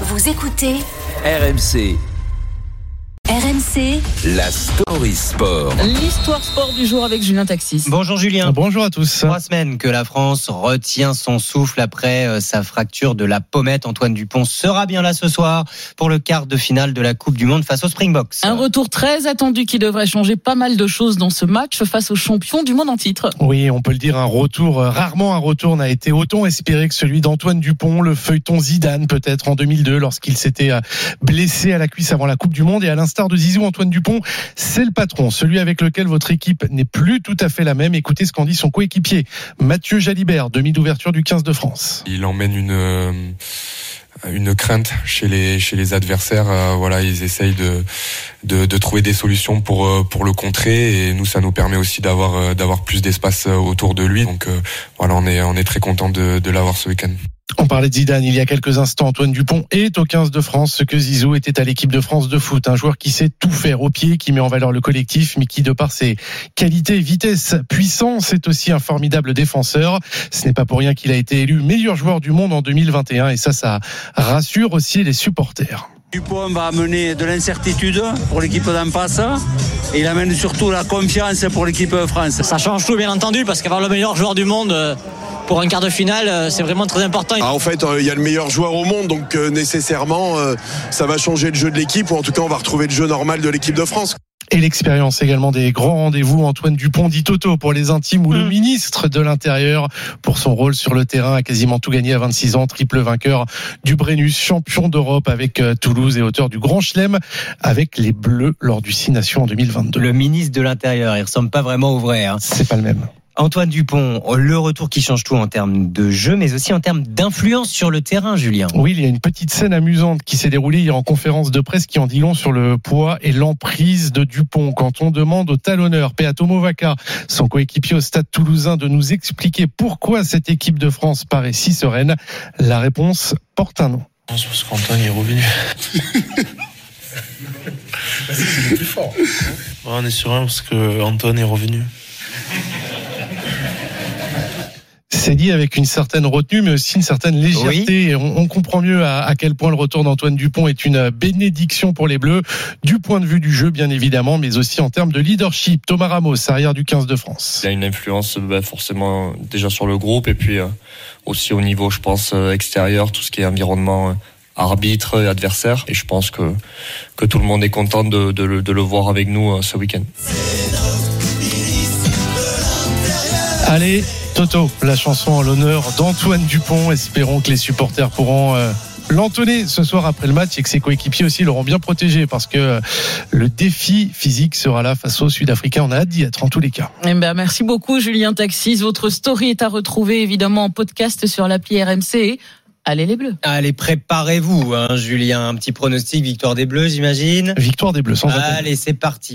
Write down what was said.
Vous écoutez RMC, RMC la story sport. L'histoire sport du jour avec Julien Taxis. Bonjour Julien. Bonjour à tous. Trois semaines que la France retient son souffle après euh, sa fracture de la pommette. Antoine Dupont sera bien là ce soir pour le quart de finale de la Coupe du Monde face aux Springboks. Un retour très attendu qui devrait changer pas mal de choses dans ce match face aux champions du monde en titre. Oui, on peut le dire, un retour, euh, rarement un retour n'a été autant espéré que celui d'Antoine Dupont, le feuilleton Zidane peut-être en 2002 lorsqu'il s'était euh, blessé à la cuisse avant la Coupe du Monde. Et à l'instar de Zizou, Antoine Dupont, c'est le patron, celui avec lequel votre équipe n'est plus tout à fait la même. Écoutez ce qu'en dit son coéquipier, Mathieu Jalibert, demi d'ouverture du 15 de France. Il emmène une euh, une crainte chez les chez les adversaires. Euh, voilà, ils essayent de, de trouver des solutions pour euh, pour le contrer et nous ça nous permet aussi d'avoir d'avoir plus d'espace autour de lui. Donc voilà, on est on est très content de de l'avoir ce week-end. On parlait de Zidane il y a quelques instants. Antoine Dupont est au 15 de France, ce que Zizou était à l'équipe de France de foot. Un joueur qui sait tout faire au pied, qui met en valeur le collectif, mais qui, de par ses qualités, vitesse, puissance, est aussi un formidable défenseur. Ce n'est pas pour rien qu'il a été élu meilleur joueur du monde en 2021 et ça, ça rassure aussi les supporters. Dupont va amener de l'incertitude pour l'équipe d'en face et il amène surtout la confiance pour l'équipe de France. Ça change tout, bien entendu, parce qu'avoir le meilleur joueur du monde euh, pour un quart de finale, euh, c'est vraiment très important. Ah, en fait, euh, il y a le meilleur joueur au monde, donc euh, nécessairement, euh, ça va changer le jeu de l'équipe, ou en tout cas, on va retrouver le jeu normal de l'équipe de France. Et l'expérience également des grands rendez-vous. Antoine Dupont dit Toto pour les intimes ou le ministre de l'Intérieur pour son rôle sur le terrain a quasiment tout gagné à 26 ans, triple vainqueur du Brennus, champion d'Europe avec Toulouse et auteur du Grand Chelem avec les Bleus lors du Six Nations en 2022. Le ministre de l'Intérieur, il ressemble pas vraiment au vrai. Hein. C'est pas le même. Antoine Dupont, le retour qui change tout en termes de jeu, mais aussi en termes d'influence sur le terrain, Julien. Oui, il y a une petite scène amusante qui s'est déroulée hier en conférence de presse qui en dit long sur le poids et l'emprise de Dupont. Quand on demande au talonneur Peato Movaca, son coéquipier au stade toulousain, de nous expliquer pourquoi cette équipe de France paraît si sereine, la réponse porte un nom. Je pense qu'Antoine est revenu. Ouais, on est serein parce que Antoine est revenu. C'est dit avec une certaine retenue, mais aussi une certaine légèreté. Et On, on comprend mieux à, à quel point le retour d'Antoine Dupont est une bénédiction pour les Bleus, du point de vue du jeu, bien évidemment, mais aussi en termes de leadership. Thomas Ramos, arrière du 15 de France. Il y a une influence bah, forcément déjà sur le groupe et puis euh, aussi au niveau, je pense, euh, extérieur, tout ce qui est environnement. euh, arbitre et adversaire et je pense que que tout le monde est content de, de, le- de le voir avec nous euh, ce week-end. Allez, Toto, la chanson en l'honneur d'Antoine Dupont. Espérons que les supporters pourront euh, l'entonner ce soir après le match et que ses coéquipiers aussi l'auront bien protégé parce que euh, le défi physique sera là face aux Sud-Africains. On a hâte d'y être en tous les cas. Eh ben, merci beaucoup Julien Taxis. Votre story est à retrouver évidemment en podcast sur l'appli RMC. Allez les Bleus. Allez, préparez-vous, hein, Julien. Un petit pronostic, victoire des Bleus, j'imagine. Victoire des Bleus sans. Allez, c'est parti.